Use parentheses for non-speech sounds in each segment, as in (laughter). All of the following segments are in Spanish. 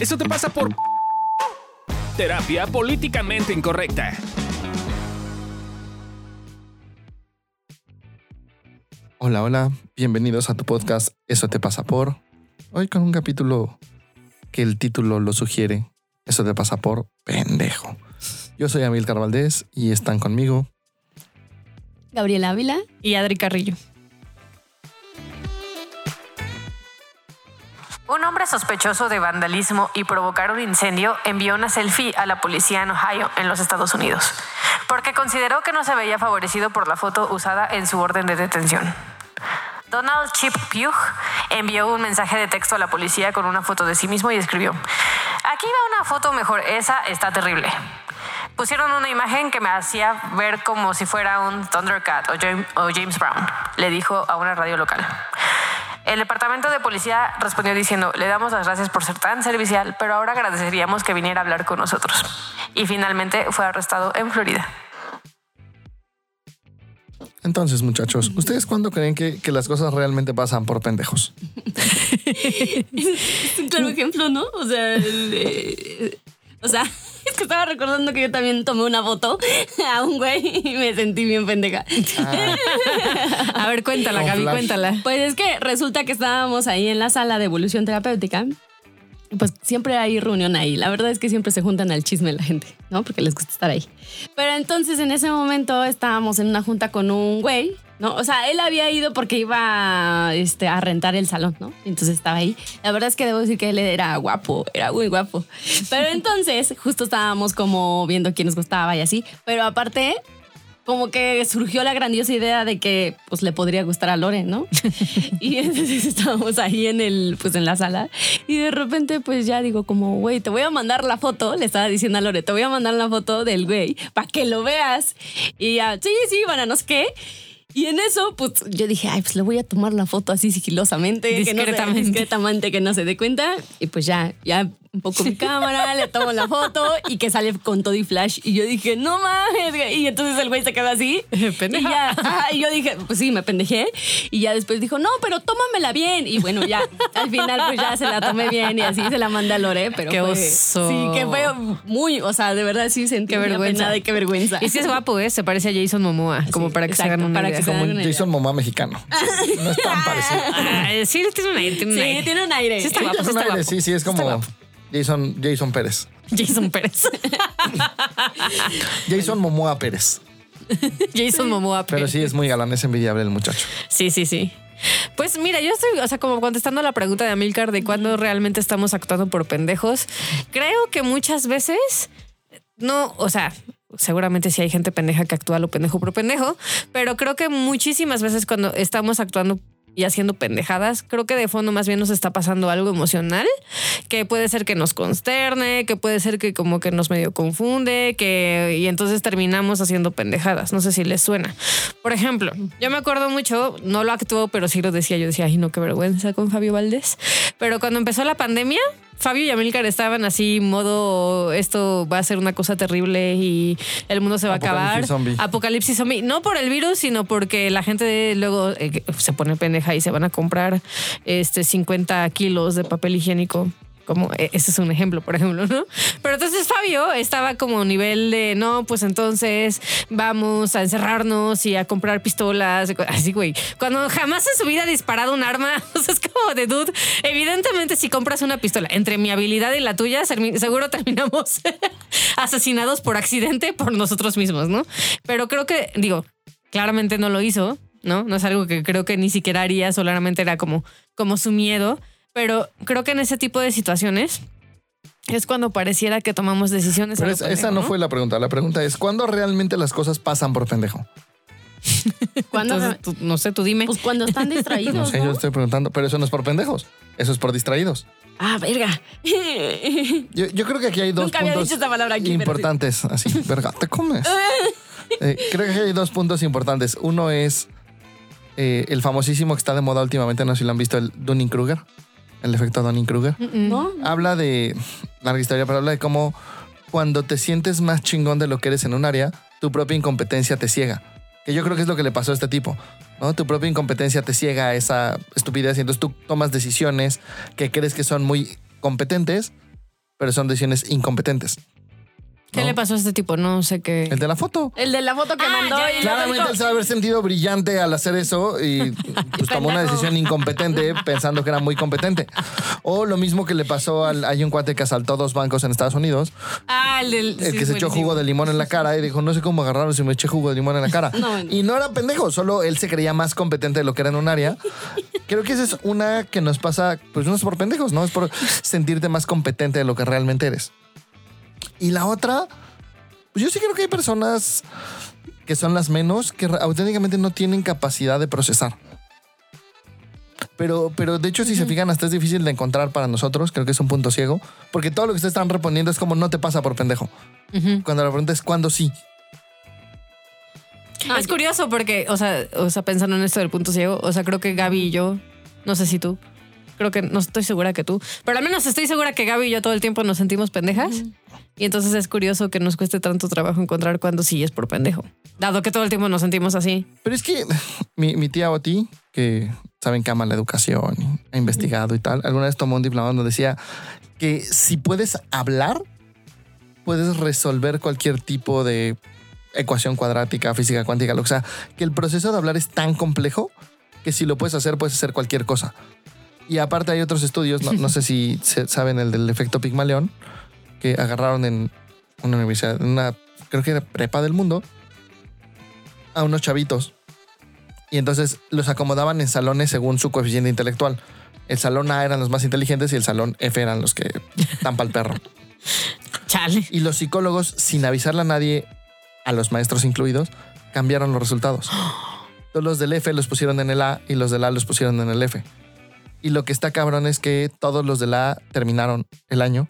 Eso te pasa por terapia políticamente incorrecta. Hola, hola, bienvenidos a tu podcast Eso te pasa por. Hoy con un capítulo que el título lo sugiere. Eso te pasa por pendejo. Yo soy Amilcar Valdés y están conmigo Gabriela Ávila y Adri Carrillo. Un hombre sospechoso de vandalismo y provocar un incendio envió una selfie a la policía en Ohio, en los Estados Unidos, porque consideró que no se veía favorecido por la foto usada en su orden de detención. Donald Chip Pugh envió un mensaje de texto a la policía con una foto de sí mismo y escribió, aquí va una foto mejor, esa está terrible. Pusieron una imagen que me hacía ver como si fuera un Thundercat o James Brown, le dijo a una radio local. El departamento de policía respondió diciendo, le damos las gracias por ser tan servicial, pero ahora agradeceríamos que viniera a hablar con nosotros. Y finalmente fue arrestado en Florida. Entonces, muchachos, ¿ustedes cuándo creen que, las cosas realmente pasan por pendejos? (laughs) es un claro ejemplo, ¿no? O sea, o sea, (laughs) es que estaba recordando que yo también tomé una foto (laughs) a un güey y me sentí bien pendeja. Ah. (laughs) a ver, cuéntala, Gaby, cuéntala. Pues es que resulta que estábamos ahí en la sala de evolución terapéutica. Pues siempre hay reunión ahí. La verdad es que siempre se juntan al chisme la gente, ¿no? Porque les gusta estar ahí. Pero entonces en ese momento estábamos en una junta con un güey ¿no? O sea, él había ido porque iba este, a rentar el salón, ¿no? Entonces estaba ahí. La verdad es que debo decir que él era guapo, era muy guapo. Pero entonces, justo estábamos como viendo quién nos gustaba y así. Pero aparte, como que surgió la grandiosa idea de que pues le podría gustar a Lore, ¿no? (laughs) y entonces estábamos ahí en el pues en la sala y de repente pues ya digo como, güey, te voy a mandar la foto, le estaba diciendo a Lore, te voy a mandar la foto del güey para que lo veas. Y ya, sí, sí, bueno, no sé qué. Y en eso, pues yo dije, ay, pues le voy a tomar la foto así sigilosamente, discretamente, discretamente que no se dé cuenta. Y pues ya, ya un poco mi cámara, le tomo la foto y que sale con todo y flash. Y yo dije, no mames. Y entonces el güey se quedó así. (laughs) Pendeja. Y, ya, y yo dije, pues sí, me pendejé. Y ya después dijo, no, pero tómamela bien. Y bueno, ya al final, pues ya se la tomé bien y así se la mandé a Lore. Pero qué fue, oso. Sí, que fue muy, o sea, de verdad sí sentí qué vergüenza. de qué vergüenza. Y sí es guapo, ¿eh? Se parece a Jason Momoa, como para que se hagan una para idea. Que como Jason Momoa mexicano. No es tan (laughs) parecido. Ah, sí, tiene un aire. Tiene un sí, aire. tiene un aire. Sí, está guapo, sí, está guapo. sí, sí, es como Jason, Jason Pérez. Jason Pérez. (laughs) Jason Momoa Pérez. Jason Momoa Pérez. Pero sí es muy galán, es envidiable el muchacho. Sí, sí, sí. Pues mira, yo estoy, o sea, como contestando la pregunta de Amilcar de cuándo realmente estamos actuando por pendejos. Creo que muchas veces no, o sea, seguramente sí hay gente pendeja que actúa lo pendejo por pendejo, pero creo que muchísimas veces cuando estamos actuando y haciendo pendejadas. Creo que de fondo más bien nos está pasando algo emocional, que puede ser que nos consterne, que puede ser que como que nos medio confunde, que y entonces terminamos haciendo pendejadas. No sé si les suena. Por ejemplo, yo me acuerdo mucho, no lo actuó, pero sí lo decía, yo decía, ay no, qué vergüenza con Fabio Valdés. Pero cuando empezó la pandemia, Fabio y Amilcar estaban así, modo, esto va a ser una cosa terrible y el mundo se va a acabar. Zombie. Apocalipsis zombie. No por el virus, sino porque la gente luego eh, se pone pendeja y se van a comprar este 50 kilos de papel higiénico como e, ese es un ejemplo, por ejemplo, ¿no? Pero entonces Fabio estaba como nivel de, no, pues entonces vamos a encerrarnos y a comprar pistolas, así, güey. Cuando jamás en su vida ha disparado un arma, (laughs) o sea, es como de dude. Evidentemente, si compras una pistola entre mi habilidad y la tuya, seguro terminamos (laughs) asesinados por accidente por nosotros mismos, ¿no? Pero creo que, digo, claramente no lo hizo, ¿no? No es algo que creo que ni siquiera haría, solamente era como, como su miedo. Pero creo que en ese tipo de situaciones es cuando pareciera que tomamos decisiones. Pero esa no, fue la pregunta. La pregunta es, ¿cuándo realmente las cosas pasan por pendejo? ¿Cuándo? no sé, tú dime. Pues cuando están (laughs) distraídos. no sé, yo estoy preguntando, pero eso no es por pendejos. Eso es por distraídos. Ah, verga. (laughs) Yo, creo que aquí hay dos Nunca puntos había dicho esa palabra aquí, importantes. Así, verga, te comes. (laughs) Eh, creo que aquí hay dos puntos importantes. Uno es eh, el famosísimo que está de moda últimamente, no sé si lo han visto, el Dunning-Kruger el efecto Donning-Kruger. ¿No? Habla de, larga historia, pero habla de cómo cuando te sientes más chingón de lo que eres en un área, tu propia incompetencia te ciega. Que yo creo que es lo que le pasó a este tipo. ¿no? Tu propia incompetencia te ciega a esa estupidez y entonces tú tomas decisiones que crees que son muy competentes, pero son decisiones incompetentes. ¿Qué ¿no? le pasó a este tipo? No sé qué. El de la foto. El de la foto que Ah, mandó. ya, y ya, Claramente él se va a haber sentido brillante al hacer eso y (laughs) pues tomó una decisión incompetente (laughs) pensando que era muy competente. O lo mismo que le pasó al hay un cuate que asaltó dos bancos en Estados Unidos, Ah, el del. el sí, que se echó jugo de limón en la cara y dijo, no sé cómo agarraron si me eché jugo de limón en la cara. (laughs) No, y no era pendejo, solo él se creía más competente de lo que era en un área. Creo que esa es una que nos pasa, pues no es por pendejos, no es por sentirte más competente de lo que realmente eres. Y la otra, pues yo sí creo que hay personas que son las menos que auténticamente no tienen capacidad de procesar. Pero, pero de hecho, si se fijan, hasta es difícil de encontrar para nosotros. Creo que es un punto ciego. Porque todo lo que ustedes están respondiendo es como no te pasa por pendejo. Cuando la pregunta es cuándo sí. Ah, es curioso porque, o sea, o sea, pensando en esto del punto ciego, o sea, creo que Gaby y yo, no sé si tú, creo que no estoy segura que tú, pero al menos estoy segura que Gaby y yo todo el tiempo nos sentimos pendejas. Y entonces es curioso que nos cueste tanto trabajo encontrar cuando sí es por pendejo. Dado que todo el tiempo nos sentimos así. Pero es que mi, mi tía Oti, que saben que ama la educación ha investigado y tal, alguna vez tomó un diplomado donde decía que si puedes hablar, puedes resolver cualquier tipo de ecuación cuadrática, física cuántica, que sea. Que el proceso de hablar es tan complejo que si lo puedes hacer, puedes hacer cualquier cosa. Y aparte hay otros estudios, no, no sé si saben el del efecto Pigmalión, que agarraron en una universidad, en una, creo que era prepa del mundo, a unos chavitos. Y entonces los acomodaban en salones según su coeficiente intelectual. El salón A eran los más inteligentes y el salón F eran los que para el perro. (laughs) Chale. Y los psicólogos, sin avisarle a nadie, a los maestros incluidos, cambiaron los resultados. Todos los del F los pusieron en el A y los del A los pusieron en el F. Y lo que está cabrón es que todos los del A terminaron el año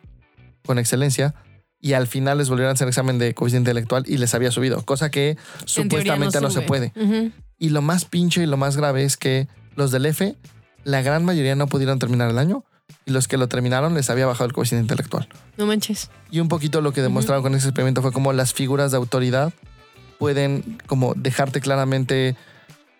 con excelencia y al final les volvieron a hacer examen de coeficiente intelectual y les había subido, cosa que En supuestamente no, se puede. Y lo más pinche y lo más grave es que los del F, la gran mayoría no pudieron terminar el año y los que lo terminaron les había bajado el coeficiente intelectual. No manches. Y un poquito lo que demostraron con ese experimento fue como las figuras de autoridad pueden como dejarte claramente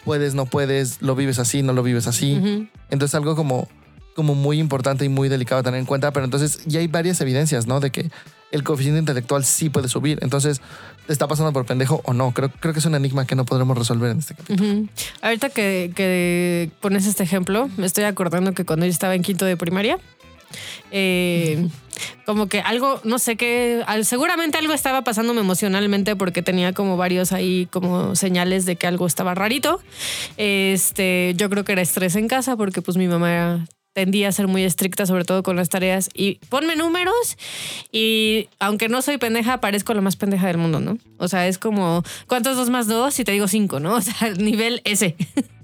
puedes, no puedes, lo vives así, no lo vives así. Entonces algo como, como muy importante y muy delicado a tener en cuenta, pero entonces ya hay varias evidencias, ¿no? De que el coeficiente intelectual sí puede subir. Entonces, ¿te está pasando por pendejo o no? Creo, creo que es un enigma que no podremos resolver en este capítulo. Ahorita que, que pones este ejemplo, me estoy acordando que cuando yo estaba en quinto de primaria, eh, como que algo, no sé qué, seguramente algo estaba pasándome emocionalmente porque tenía como varios ahí como señales de que algo estaba rarito. Este, yo creo que era estrés en casa porque pues mi mamá era- tendía a ser muy estricta, sobre todo con las tareas. Y ponme números y aunque no soy pendeja, parezco la más pendeja del mundo, ¿no? O sea, es como, ¿cuántos dos más dos? Y te digo cinco, ¿no? (laughs) O sea, nivel ese.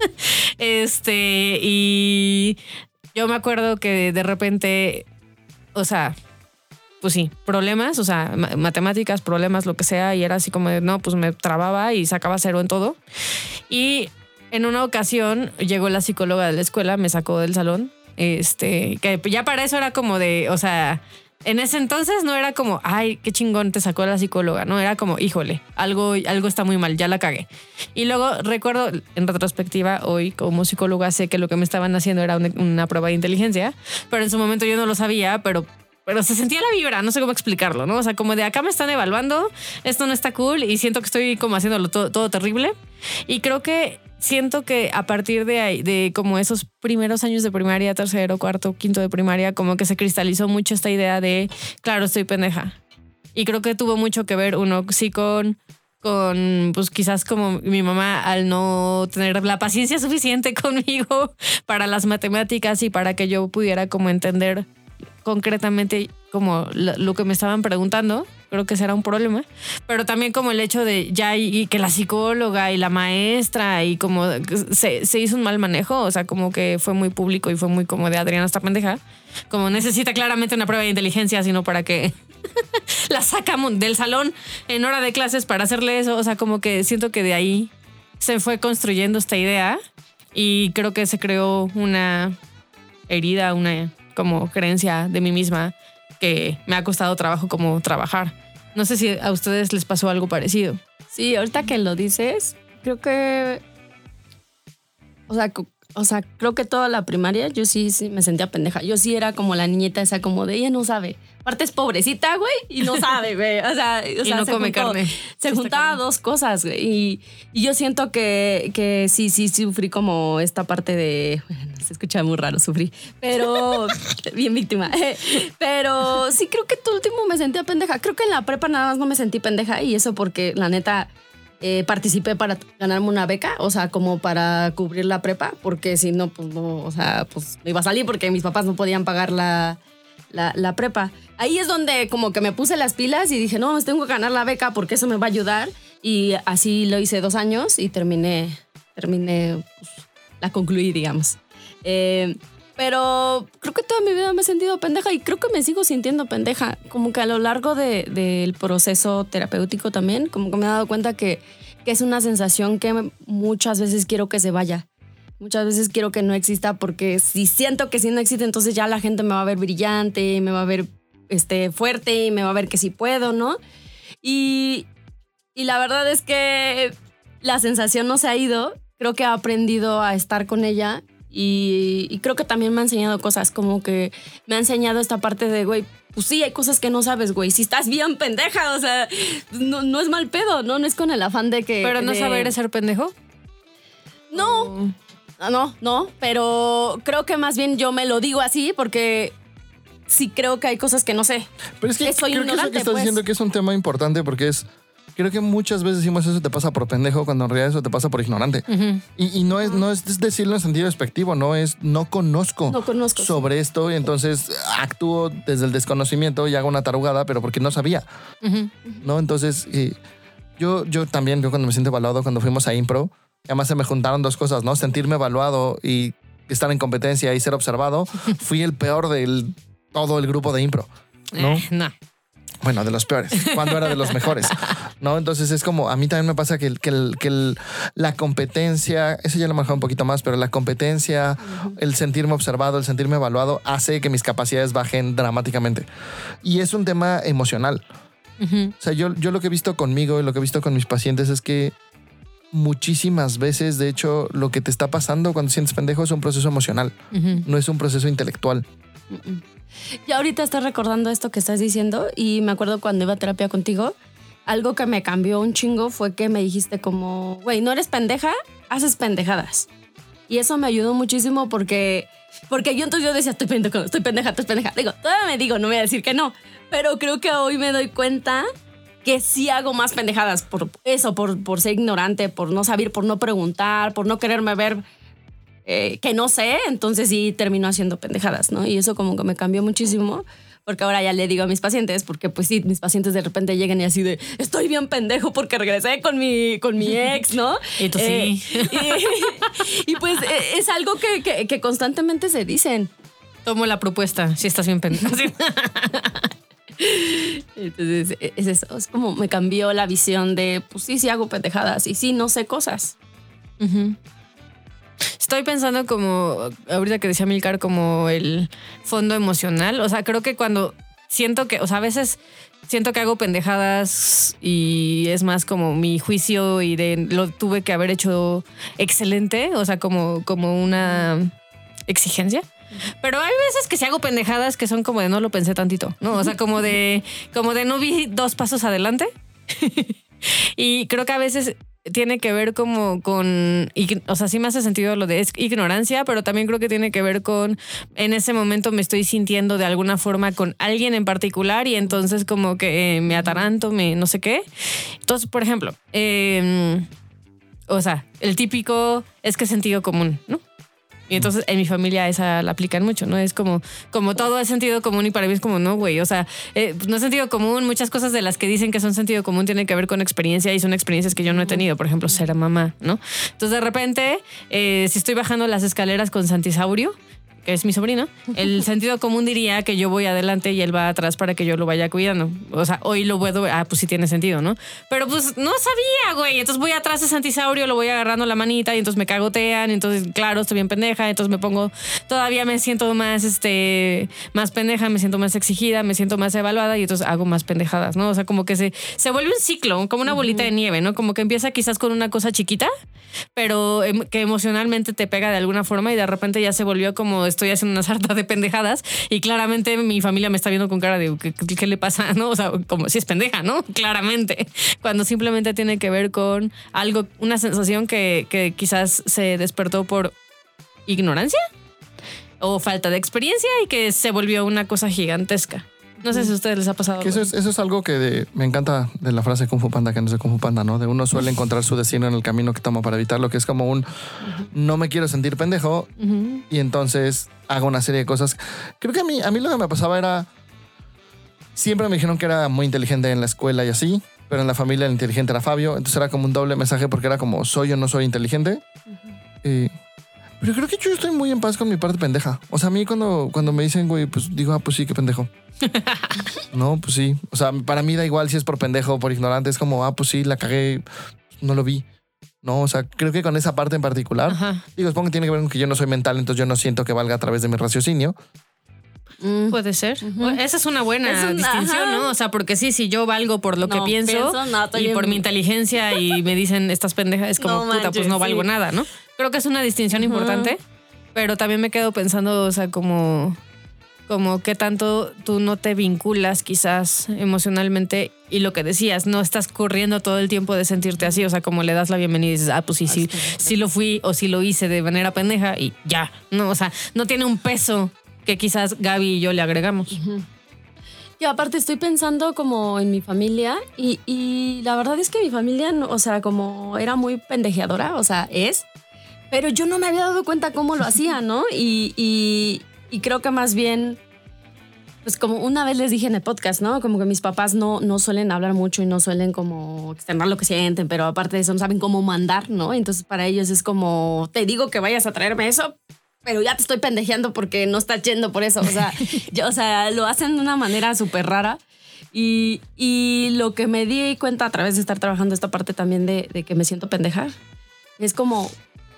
(laughs) este, y yo me acuerdo que de repente, o sea, pues sí, problemas, o sea, ma- matemáticas, problemas, lo que sea, y era así como no, pues me trababa y sacaba cero en todo. Y en una ocasión llegó la psicóloga de la escuela, me sacó del salón, este, que ya para eso era como de, o sea, en ese entonces no era como, ay, qué chingón te sacó la psicóloga, no, era como, híjole, algo, algo está muy mal, ya la cagué. Y luego recuerdo, en retrospectiva, hoy como psicóloga sé que lo que me estaban haciendo era una, prueba de inteligencia, pero en su momento yo no lo sabía, pero pero se sentía la vibra, no sé cómo explicarlo, ¿no? O sea, como de acá me están evaluando, esto no está cool y siento que estoy como haciéndolo todo terrible. Y creo que siento que a partir de ahí, de como esos primeros años de primaria, tercero, cuarto, quinto de primaria, como que se cristalizó mucho esta idea de, claro, estoy pendeja. Y creo que tuvo mucho que ver, uno, sí con con, pues quizás como mi mamá al no tener la paciencia suficiente (laughs) conmigo para las matemáticas y para que yo pudiera como entender concretamente como lo, que me estaban preguntando, creo que será un problema, pero también como el hecho de ya y, y que la psicóloga y la maestra y como se, se hizo un mal manejo, o sea, como que fue muy público y fue muy como de Adriana esta pendeja, como necesita claramente una prueba de inteligencia, sino para que (laughs) la sacamos del salón en hora de clases para hacerle eso, o sea, como que siento que de ahí se fue construyendo esta idea y creo que se creó una herida, una como creencia de mí misma que me ha costado trabajo como trabajar. No sé si a ustedes les pasó algo parecido. Sí, ahorita que lo dices, creo que. O sea, o sea, creo que toda la primaria yo sí, sí me sentía pendeja. Yo sí era como la niñita esa como de ella no sabe. Aparte es pobrecita, güey, y no sabe, güey. O sea, o (laughs) Y sea, no se come juntó- carne. Se juntaba dos cosas, güey. Y, y yo siento que, que sí, sí, sufrí como esta parte de. bueno, se escucha muy raro, sufrí. Pero. (laughs) bien víctima. (laughs) Pero sí creo que todo último me sentía pendeja. Creo que en la prepa nada más no me sentí pendeja y eso porque la neta. eh, participé para ganarme una beca, o sea, como para cubrir la prepa, porque si no, pues no, o sea, pues no iba a salir porque mis papás no podían pagar la, la, la prepa. Ahí es donde como que me puse las pilas y dije, no, tengo que ganar la beca porque eso me va a ayudar. Y así lo hice dos años y terminé, terminé, pues, la concluí, digamos. Eh, pero creo que toda mi vida me he sentido pendeja y creo que me sigo sintiendo pendeja. Como que a lo largo de- del proceso terapéutico también, como que me he dado cuenta que, que es una sensación que muchas veces quiero que se vaya. Muchas veces quiero que no exista porque si siento que si no existe, entonces ya la gente me va a ver brillante, me va a ver este, fuerte y me va a ver que sí puedo, ¿no? Y, y la verdad es que la sensación no se ha ido. Creo que he aprendido a estar con ella y, y creo que también me ha enseñado cosas, como que me ha enseñado esta parte de, güey, pues sí, hay cosas que no sabes, güey. Si estás bien pendeja, o sea, no, no es mal pedo, ¿no? No es con el afán de que... Pero no de- saber es ser pendejo. No, no, no, pero creo que más bien yo me lo digo así porque sí creo que hay cosas que no sé. Pero es que soy creo que eso que estás pues. diciendo que es un tema importante porque es. Creo que muchas veces decimos eso te pasa por pendejo cuando en realidad eso te pasa por ignorante. y, y no es no es decirlo en sentido despectivo, no es no conozco, No conozco, sí. sobre esto y entonces actúo desde el desconocimiento y hago una tarugada, pero porque no sabía. ¿No? Entonces, eh, yo, yo también, yo cuando me siento evaluado, cuando fuimos a Impro, además se me juntaron dos cosas, ¿no? Sentirme evaluado y estar en competencia y ser observado. (laughs) Fui el peor del todo el grupo de Impro. ¿no? Eh, no. Bueno, de los peores, cuando era de los mejores, ¿no? Entonces es como, a mí también me pasa que, que, la competencia, eso ya lo he manejado un poquito más, pero la competencia, el sentirme observado, el sentirme evaluado, hace que mis capacidades bajen dramáticamente. Y es un tema emocional. O sea, yo, yo lo que he visto conmigo y lo que he visto con mis pacientes es que muchísimas veces, de hecho, lo que te está pasando cuando sientes pendejo es un proceso emocional, no es un proceso intelectual. Y ahorita estoy recordando esto que estás diciendo y me acuerdo cuando iba a terapia contigo, algo que me cambió un chingo fue que me dijiste como, güey, no eres pendeja, haces pendejadas. Y eso me ayudó muchísimo porque, porque yo entonces yo decía, estoy pendeja, estoy pendeja, estoy pendeja. Digo, todavía me digo, no voy a decir que no, pero creo que hoy me doy cuenta que sí hago más pendejadas por eso, por, por ser ignorante, por no saber, por no preguntar, por no quererme ver eh, que no sé, entonces sí termino haciendo pendejadas, ¿no? Y eso como que me cambió muchísimo, porque ahora ya le digo a mis pacientes, porque pues sí, mis pacientes de repente llegan y así de, estoy bien pendejo porque regresé con mi, con mi ex, ¿no? (laughs) Y tú sí. Y, (laughs) y, pues eh, es algo que, que- que constantemente se dicen. Tomo la propuesta, si estás bien pendejo. (laughs) Entonces e, es eso, es como me cambió la visión de, pues sí, sí hago pendejadas y sí, no sé cosas. Estoy pensando como, ahorita que decía Milcar, como el fondo emocional. O sea, creo que cuando siento que, o sea, a veces siento que hago pendejadas y es más como mi juicio y de lo tuve que haber hecho excelente, o sea, como, como una exigencia. Pero hay veces que si hago pendejadas que son como de no lo pensé tantito, ¿no? O sea, como de, como de no vi dos pasos adelante. (laughs) y creo que a veces tiene que ver como con, o sea, sí me hace sentido lo de ignorancia, pero también creo que tiene que ver con, en ese momento me estoy sintiendo de alguna forma con alguien en particular y entonces como que eh, me ataranto, me no sé qué. Entonces, por ejemplo, eh, o sea, el típico es que sentido común, ¿no? Y entonces en mi familia esa la aplican mucho, ¿no? Es como, como todo es sentido común y para mí es como, no, güey, o sea, eh, no es sentido común, muchas cosas de las que dicen que son sentido común tienen que ver con experiencia y son experiencias que yo no he tenido, por ejemplo, ser mamá, ¿no? Entonces de repente, eh, si estoy bajando las escaleras con Santisaurio, que es mi sobrino, el (laughs) sentido común diría que yo voy adelante y él va atrás para que yo lo vaya cuidando. O sea, hoy lo puedo, ah, pues sí tiene sentido, ¿no? Pero pues no sabía, güey. Entonces voy atrás de Santisaurio, lo voy agarrando la manita y entonces me cagotean. Y entonces, claro, estoy bien pendeja. Entonces me pongo, todavía me siento más, este, más pendeja, me siento más exigida, me siento más evaluada y entonces hago más pendejadas, ¿no? O sea, como que se, se vuelve un ciclo, como una bolita de nieve, ¿no? Como que empieza quizás con una cosa chiquita, pero em, que emocionalmente te pega de alguna forma y de repente ya se volvió como estoy haciendo una sarta de pendejadas y claramente mi familia me está viendo con cara de ¿qué, qué le pasa? ¿No? O sea, como si es pendeja, ¿no? (laughs) Claramente. Cuando simplemente tiene que ver con algo, una sensación que, que quizás se despertó por ignorancia o falta de experiencia y que se volvió una cosa gigantesca. No sé si a ustedes les ha pasado. Que eso, es, eso es algo que de- me encanta de la frase Kung Fu Panda, que no es de Kung Fu Panda, ¿no? De uno suele encontrar su destino en el camino que toma para evitarlo, que es como un no me quiero sentir pendejo y entonces hago una serie de cosas. Creo que a mí, a mí lo que me pasaba era. Siempre me dijeron que era muy inteligente en la escuela y así, pero en la familia el inteligente era Fabio, entonces era como un doble mensaje porque era como soy o no soy inteligente. Eh, pero creo que yo estoy muy en paz con mi parte pendeja. O sea, a mí cuando, cuando me dicen, güey, pues digo, ah, pues sí, qué pendejo. (laughs) no, pues sí. O sea, para mí da igual si es por pendejo o por ignorante. Es como, ah, pues sí, la cagué, no lo vi. No, o sea, creo que con esa parte en particular, Ajá. digo, supongo que tiene que ver con que yo no soy mental, entonces yo no siento que valga a través de mi raciocinio. Mm. Puede ser. Esa es una buena Es un- distinción, ajá. ¿no? O sea, porque sí, si yo valgo por lo que No, pienso, pienso, no, estoy y por mi inteligencia y (laughs) me dicen estas pendejas, es como, No puta, pues manches, no valgo sí. nada, ¿no? Creo que es una distinción importante, pero también me quedo pensando, o sea, como, como qué tanto tú no te vinculas quizás emocionalmente y lo que decías, no estás corriendo todo el tiempo de sentirte así, o sea, como le das la bienvenida y dices, ah, pues sí, sí, sí lo fui o sí lo hice de manera pendeja y ya, no, o sea, no tiene un peso que quizás Gaby y yo le agregamos. Yo aparte estoy pensando como en mi familia y, y la verdad es que mi familia, no- o sea, como era muy pendejeadora, o sea, es, pero yo no me había dado cuenta cómo lo hacía, (laughs) ¿no? Y, y- y creo que más bien, pues como una vez les dije en el podcast, ¿no? Como que mis papás no, no suelen hablar mucho y no suelen como externar lo que sienten, pero aparte de eso no saben cómo mandar, ¿no? Entonces para ellos es como, te digo que vayas a traerme eso, pero ya te estoy pendejeando porque no estás yendo por eso. O sea, (laughs) yo- o sea lo hacen de una manera súper rara. Y, y lo que me di cuenta a través de estar trabajando esta parte también de, de que me siento pendeja es como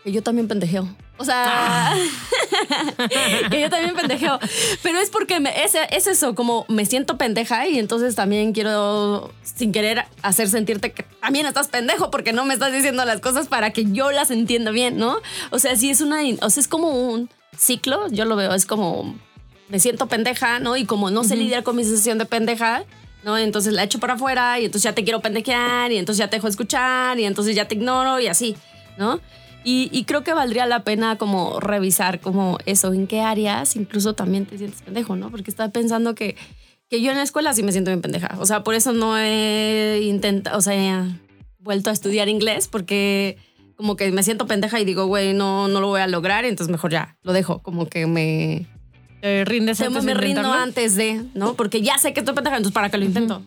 que yo también pendejeo. O sea, (laughs) que yo también pendejeo. Pero es porque me- es, es eso, como me siento pendeja y entonces también quiero, sin querer, hacer sentirte que también estás pendejo porque no me estás diciendo las cosas para que yo las entienda bien, ¿no? O sea, sí es una, o sea, es como un ciclo, yo lo veo, es como me siento pendeja, ¿no? Y como no sé lidiar con mi sensación de pendeja, ¿no? Entonces la echo para afuera y entonces ya te quiero pendejear y entonces ya te dejo escuchar y entonces ya te ignoro y así, ¿no? Y, y creo que valdría la pena como revisar como eso, en qué áreas incluso también te sientes pendejo, ¿no? Porque estaba pensando que, que yo en la escuela sí me siento bien pendeja. O sea, por eso no he intentado, o sea, vuelto a estudiar inglés porque como que me siento pendeja y digo, güey, no, no lo voy a lograr, entonces mejor ya, lo dejo, como que me, ¿Te rindes antes me rindo antes de, ¿no? Porque ya sé que estoy pendeja, entonces ¿para qué lo intento?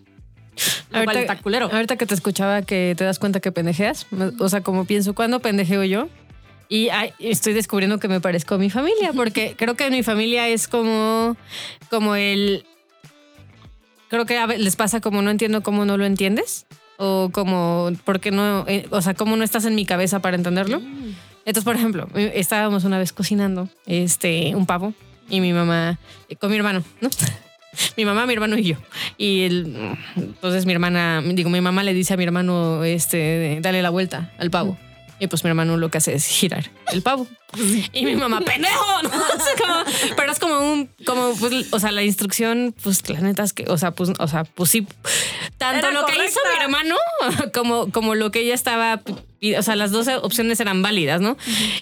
Cual está culero. ahorita que te escuchaba que te das cuenta que pendejeas, o sea, como pienso, ¿cuándo pendejeo yo? Y ay, estoy descubriendo que me parezco a mi familia, porque (laughs) creo que mi familia es como, como el... Creo que a les pasa como no entiendo cómo no lo entiendes, o como, porque no, eh, o sea, cómo no estás en mi cabeza para entenderlo. Entonces, por ejemplo, eh, estábamos una vez cocinando este, un pavo y mi mamá, eh, con mi hermano, ¿no? Mi mamá, mi hermano y yo. Y entonces mi hermana, digo, mi mamá le dice a mi hermano, este, dale la vuelta al pavo. Y pues mi hermano lo que hace es girar el pavo. (laughs) Y mi mamá, pendejo, ¿no? (laughs) Como- pero es como un, como, pues, o sea, la instrucción, pues, la neta es que, o sea, pues, o sea, pues sí, tanto Era lo que hizo correcta. mi hermano (laughs) como, como lo que ella estaba, o sea, las dos opciones eran válidas, ¿no?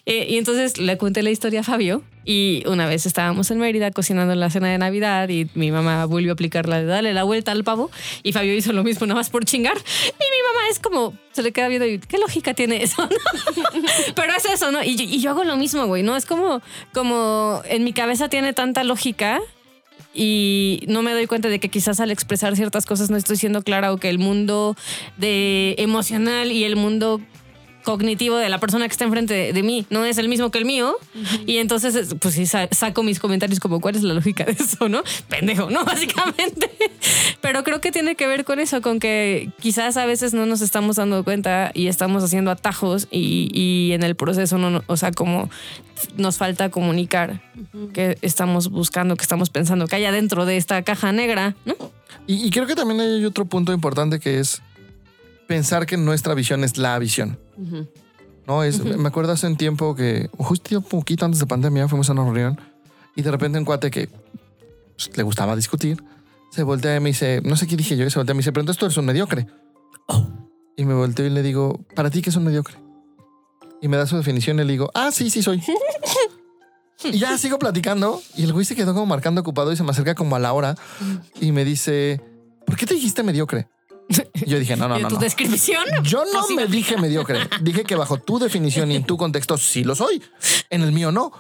Eh, y entonces le conté la historia a Fabio y una vez estábamos en Mérida cocinando la cena de Navidad y mi mamá volvió a aplicar la de darle la vuelta al pavo y Fabio hizo lo mismo nada más por chingar y mi mamá es como, se le queda viendo y qué lógica tiene eso, ¿no? Pero es eso, ¿no? Y, yo- y yo hago lo mismo, güey, ¿no? Es como, como en mi cabeza tiene tanta lógica y no me doy cuenta de que quizás al expresar ciertas cosas no estoy siendo clara o que el mundo de emocional y el mundo cognitivo de la persona que está enfrente de, de mí no es el mismo que el mío. Y entonces, es- pues sí, sa- saco mis comentarios como, ¿cuál es la lógica de eso, no? Pendejo, ¿no? (laughs) Básicamente. Pero creo que tiene que ver con eso, con que quizás a veces no nos estamos dando cuenta y estamos haciendo atajos y, y en el proceso, no, o sea, como nos falta comunicar que estamos buscando, que estamos pensando que hay adentro de esta caja negra, ¿no? Y, y creo que también hay otro punto importante que es pensar que nuestra visión es la visión. No, es, me acuerdo hace un tiempo que, justo un poquito antes de pandemia, fuimos a una reunión y de repente un cuate que pues, le gustaba discutir se voltea y me dice, no sé qué dije yo, y se voltea y me dice, pero entonces tú eres un mediocre. Y me volteo y le digo, ¿para ti qué es un mediocre? Y me da su definición y le digo, ah, sí, sí soy. y ya sigo platicando y el güey se quedó como marcando ocupado y se me acerca como a la hora y me dice, ¿por qué te dijiste mediocre? Yo dije, no, no, (laughs) ¿Y no, tu no. descripción? Yo no me dije mediocre. Dije que bajo tu definición y en tu contexto sí lo soy. En el mío no.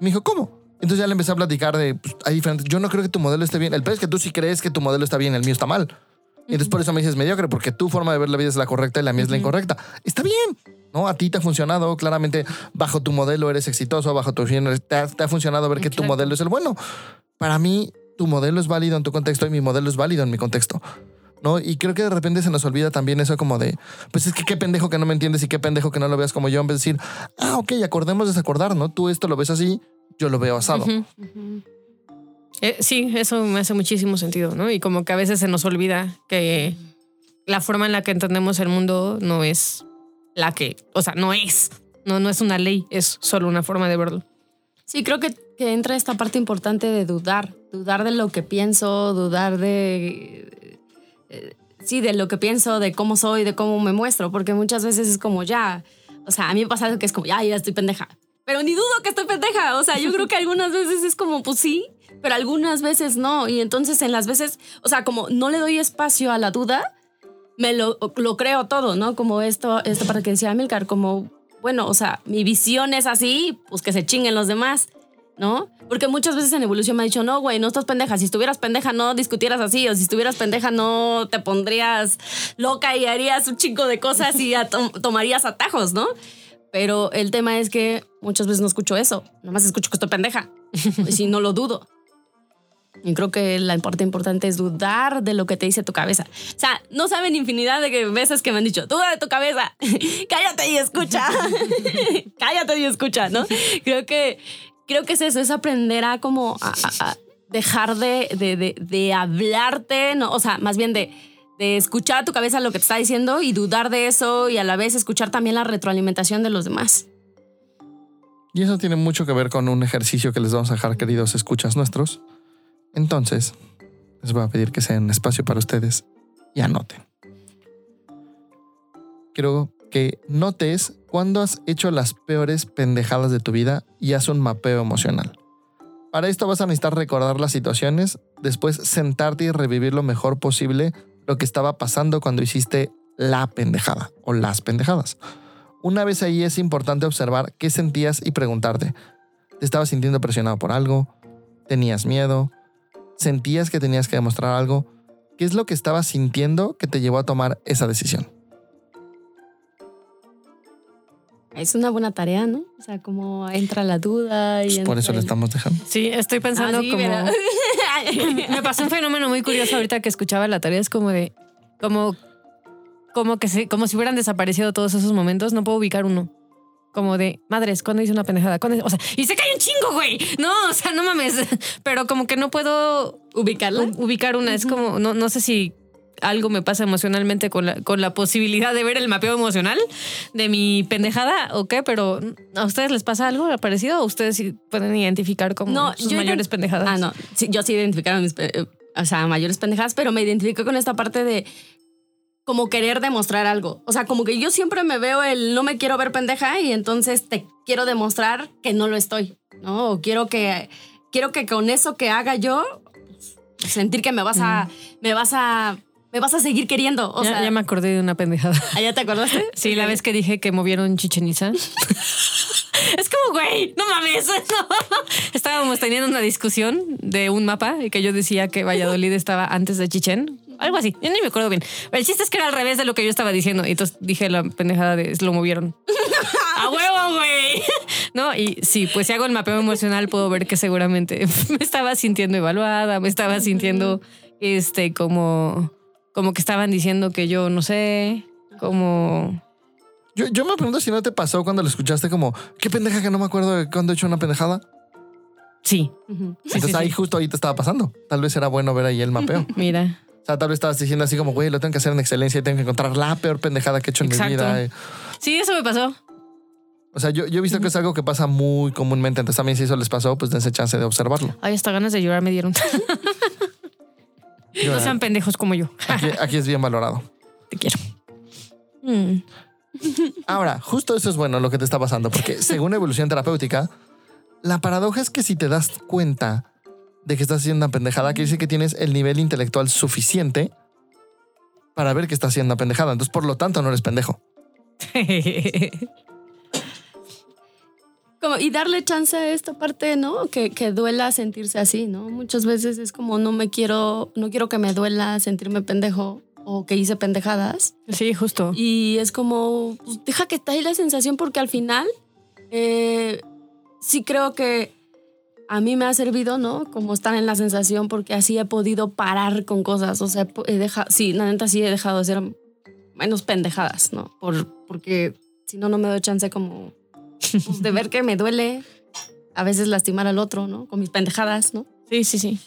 Me dijo, ¿cómo? Entonces ya le empecé a platicar de, pues, hay diferentes. Yo no creo que tu modelo esté bien. El peor es que tú sí crees que tu modelo está bien, el mío está mal. Y entonces por eso me dices mediocre, porque tu forma de ver la vida es la correcta y la mía es la incorrecta. Está bien. ¿No? A ti te ha funcionado. Claramente, bajo tu modelo eres exitoso, bajo tu te ha, te ha funcionado ver que tu modelo es el bueno. Para mí, tu modelo es válido en tu contexto y mi modelo es válido en mi contexto. ¿No? Y creo que de repente se nos olvida también eso como de, pues es que qué pendejo que no me entiendes y qué pendejo que no lo veas como yo, en vez de decir, ah, ok, acordemos desacordar, ¿no? Tú esto lo ves así, yo lo veo asado. Eh, sí, eso me hace muchísimo sentido, ¿no? Y como que a veces se nos olvida que la forma en la que entendemos el mundo no es la que, o sea, no es, no, no es una ley, es solo una forma de verlo. Sí, creo que, que entra esta parte importante de dudar, dudar de lo que pienso, dudar de... eh, sí, de lo que pienso, de cómo soy, de cómo me muestro, porque muchas veces es como ya, o sea, a mí me pasa que es como, ya, ya estoy pendeja, pero ni dudo que estoy pendeja, o sea, yo creo que algunas veces es como, pues sí, pero algunas veces no, y entonces en las veces, o sea, como no le doy espacio a la duda, me lo, lo creo todo, ¿no? Como esto, esto para que decía Milcar, como, bueno, o sea, mi visión es así, pues que se chinguen los demás, ¿no? Porque muchas veces en evolución me ha dicho, no, güey, no estás pendeja. Si estuvieras pendeja, no discutieras así. O si estuvieras pendeja, no te pondrías loca y harías un chico de cosas y tomarías atajos, ¿no? Pero el tema es que muchas veces no escucho eso. Nada más escucho que estoy pendeja. Y (laughs) si no lo dudo. Y creo que la parte importante es dudar de lo que te dice tu cabeza. O sea, no saben infinidad de veces que me han dicho, duda de tu cabeza, (laughs) cállate y escucha, (laughs) cállate y escucha, ¿no? Creo que, creo que es eso, es aprender a como a, dejar de, de, de, de hablarte, ¿no? O sea, más bien de, de escuchar a tu cabeza lo que te está diciendo y dudar de eso y a la vez escuchar también la retroalimentación de los demás. Y eso tiene mucho que ver con un ejercicio que les vamos a dejar, queridos escuchas nuestros. Entonces, les voy a pedir que sea un espacio para ustedes y anoten. Quiero que notes cuándo has hecho las peores pendejadas de tu vida y haz un mapeo emocional. Para esto vas a necesitar recordar las situaciones, después sentarte y revivir lo mejor posible lo que estaba pasando cuando hiciste la pendejada o las pendejadas. Una vez ahí es importante observar qué sentías y preguntarte. ¿Te estabas sintiendo presionado por algo? ¿Tenías miedo? ¿Sentías que tenías que demostrar algo? ¿Qué es lo que estabas sintiendo que te llevó a tomar esa decisión? Es una buena tarea, ¿no? O sea, como entra la duda y... Pues por eso le el- estamos dejando. Sí, estoy pensando Ah, sí, como... (laughs) me pasó un fenómeno muy curioso ahorita que escuchaba la tarea. Es como de. Como. Como que se, como si hubieran desaparecido todos esos momentos. No puedo ubicar uno. Como de madres, ¿cuándo hice una pendejada? ¿Cuándo hice-?" O sea, y se cae un chingo, güey. No, o sea, no mames. (laughs) Pero como que no puedo ¿Ubicarla? u- ubicar una. Es como, no, no sé si algo me pasa emocionalmente con la, con la posibilidad de ver el mapeo emocional de mi pendejada o qué, pero ¿a ustedes les pasa algo parecido o ustedes sí pueden identificar como No, sus yo mayores pendejadas? Ah, no. Sí, yo sí identificaron mis, eh, o sea, mayores pendejadas, pero me identifico con esta parte de como querer demostrar algo. O sea, como que yo siempre me veo el no me quiero ver pendeja y entonces te quiero demostrar que no lo estoy, ¿no? O quiero que quiero que con eso que haga yo sentir que me vas a me vas a me vas a seguir queriendo. O ya, sea, ya me acordé de una pendejada. (laughs) ¿Ah, ¿ya te acordaste? Sí, la vez que dije que movieron Chichen Itza. (laughs) es como, güey, no mames. (laughs) no. Estábamos teniendo una discusión de un mapa y que yo decía que Valladolid estaba antes de Chichen. Algo así. Yo ni me acuerdo bien. Pero el chiste es que era al revés de lo que yo estaba diciendo. Y entonces dije la pendejada de lo movieron. ¡A huevo, güey! No, y sí, pues si hago el mapeo emocional, puedo ver que seguramente me estaba sintiendo evaluada, me estaba sintiendo este como, como que estaban diciendo que yo no sé, como. Yo, yo me pregunto si no te pasó cuando lo escuchaste como, qué pendeja que no me acuerdo de cuando he hecho una pendejada. Sí. Entonces sí, ahí sí. justo ahí te estaba pasando. Tal vez era bueno ver ahí el mapeo. (laughs) mira. O sea, tal vez estabas diciendo así como, güey, lo tengo que hacer en excelencia y tengo que encontrar la peor pendejada que he hecho en Exacto. mi vida. Eh, Sí, eso me pasó. O sea, yo, yo he visto que es algo que pasa muy comúnmente. Entonces también si eso les pasó, pues dense chance de observarlo. Ay, hasta ganas de llorar me dieron. (laughs) Yo, No sean pendejos como yo. aquí, aquí es bien valorado. Te quiero. Mm. (laughs) Ahora, justo eso es bueno lo que te está pasando, porque según evolución terapéutica, la paradoja es que si te das cuenta de que estás haciendo una pendejada, quiere decir que tienes el nivel intelectual suficiente para ver que estás haciendo una pendejada. Entonces, por lo tanto, no eres pendejo. (laughs) Como, y darle chance a esta parte, ¿no? Que, que duela sentirse así, ¿no? Muchas veces es como no me quiero, no quiero que me duela sentirme pendejo o que hice pendejadas. sí, justo. Y es como, pues, deja que esté ahí la sensación porque al final eh, sí creo que a mí me ha servido, ¿no? Como estar en la sensación porque así he podido parar con cosas. O sea, he dejado, sí, la neta sí he dejado de ser menos pendejadas, ¿no? Por, porque si no, no me doy chance como pues, (laughs) de ver que me duele a veces lastimar al otro, ¿no? Con mis pendejadas, ¿no? Sí, sí, sí.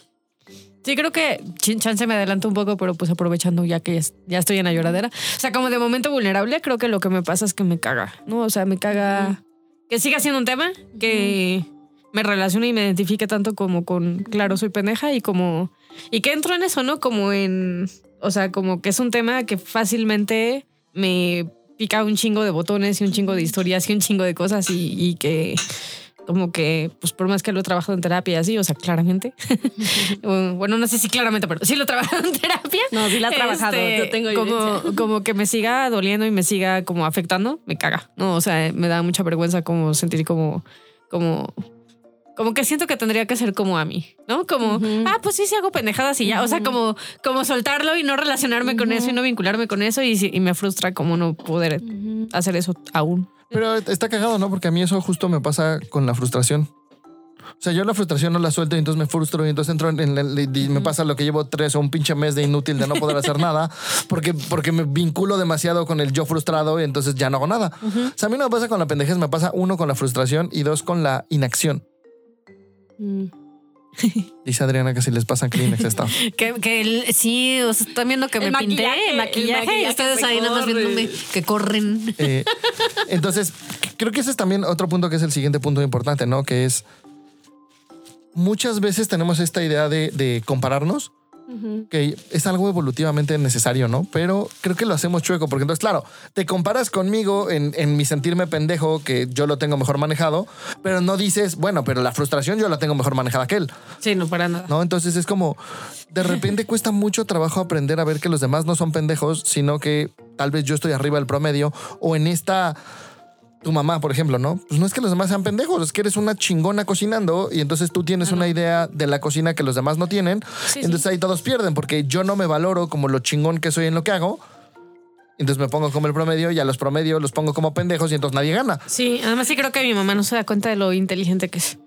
Sí, creo que chance me adelanto un poco, pero pues aprovechando ya que ya estoy en la lloradera. O sea, como de momento vulnerable, creo que lo que me pasa es que me caga, ¿no? O sea, me caga que siga siendo un tema, que me relacione y me identifique tanto como con, claro, soy pendeja y como, y que entro en eso, ¿no? Como en, o sea, como que es un tema que fácilmente me pica un chingo de botones y un chingo de historias y un chingo de cosas y, y que como que, pues por más que lo he trabajado en terapia así, o sea, claramente. (laughs) bueno, no sé si claramente, pero sí lo he trabajado (laughs) en terapia. No, sí la he trabajado, Este, yo tengo como, como que me siga doliendo y me siga como afectando, me caga. No, o sea, me da mucha vergüenza como sentir como, como, como que siento que tendría que ser como a mí, ¿no? Como, ah, pues sí, sí hago pendejadas y ya. O sea, como, como soltarlo y no relacionarme con eso y no vincularme con eso y, y me frustra como no poder hacer eso aún. Pero está cagado, ¿no? Porque a mí eso justo me pasa con la frustración. O sea, yo la frustración no la suelto y entonces me frustro y entonces entro en, el- y me pasa lo que llevo tres o un pinche mes de inútil de no poder hacer nada porque, porque me vinculo demasiado con el yo frustrado y entonces ya no hago nada. O sea, a mí no me pasa con la pendejez, me pasa uno con la frustración y dos con la inacción. Mm. (laughs) Dice Adriana que si les pasan Kleenex (laughs) está. Que, que el- sí, o sea, están viendo que El me pinté maquillaje, el maquillaje, el maquillaje y ustedes ahí nada más viéndome que corren. Eh, entonces, creo que ese es también otro punto que es el siguiente punto importante, ¿no? Que es muchas veces tenemos esta idea de, de compararnos, Que es algo evolutivamente necesario, ¿no? Pero creo que lo hacemos chueco, porque entonces, claro, te comparas conmigo en, en mi sentirme pendejo, que yo lo tengo mejor manejado, pero no dices, bueno, pero la frustración yo la tengo mejor manejada que él. Sí, no para nada. ¿no? Entonces es como, de (laughs) repente cuesta mucho trabajo aprender a ver que los demás no son pendejos, sino que tal vez yo estoy arriba del promedio o en esta... Tu mamá, por ejemplo, ¿no? Pues no es que los demás sean pendejos, es que eres una chingona cocinando y entonces tú tienes una idea de la cocina que los demás no tienen. Sí, entonces ahí todos pierden porque yo no me valoro como lo chingón que soy en lo que hago. Entonces me pongo como el promedio y a los promedios los pongo como pendejos y entonces nadie gana. Sí, además sí creo que mi mamá no se da cuenta de lo inteligente que es.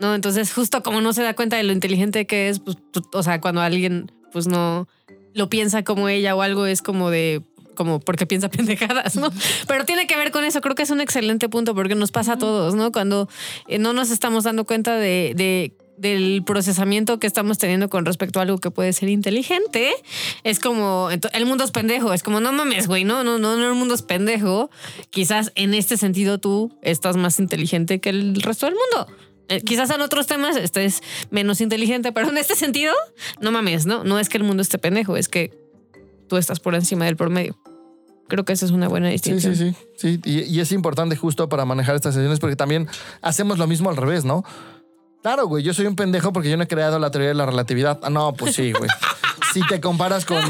No, entonces justo como no se da cuenta de lo inteligente que es, pues, o sea, cuando alguien pues no lo piensa como ella o algo es como de como porque piensa (laughs) pendejadas, ¿no? Pero tiene que ver con eso, creo que es un excelente punto porque nos pasa a todos, ¿no? Cuando eh, no nos estamos dando cuenta de, de- del procesamiento que estamos teniendo con respecto a algo que puede ser inteligente, es como el mundo es pendejo, es como no mames, güey, no, no, no, no, el mundo es pendejo. Quizás en este sentido tú estás más inteligente que el resto del mundo. Eh, quizás en otros temas estés menos inteligente, pero en este sentido, no mames, ¿no? No es que el mundo esté pendejo, es que tú estás por encima del promedio. Creo que esa es una buena distinción. sí, sí. sí. Y, y es importante justo para manejar estas sesiones porque también hacemos lo mismo al revés, ¿no? Claro, güey, yo soy un pendejo porque yo no he creado la teoría de la relatividad. Ah, no, pues sí, güey. si te comparas con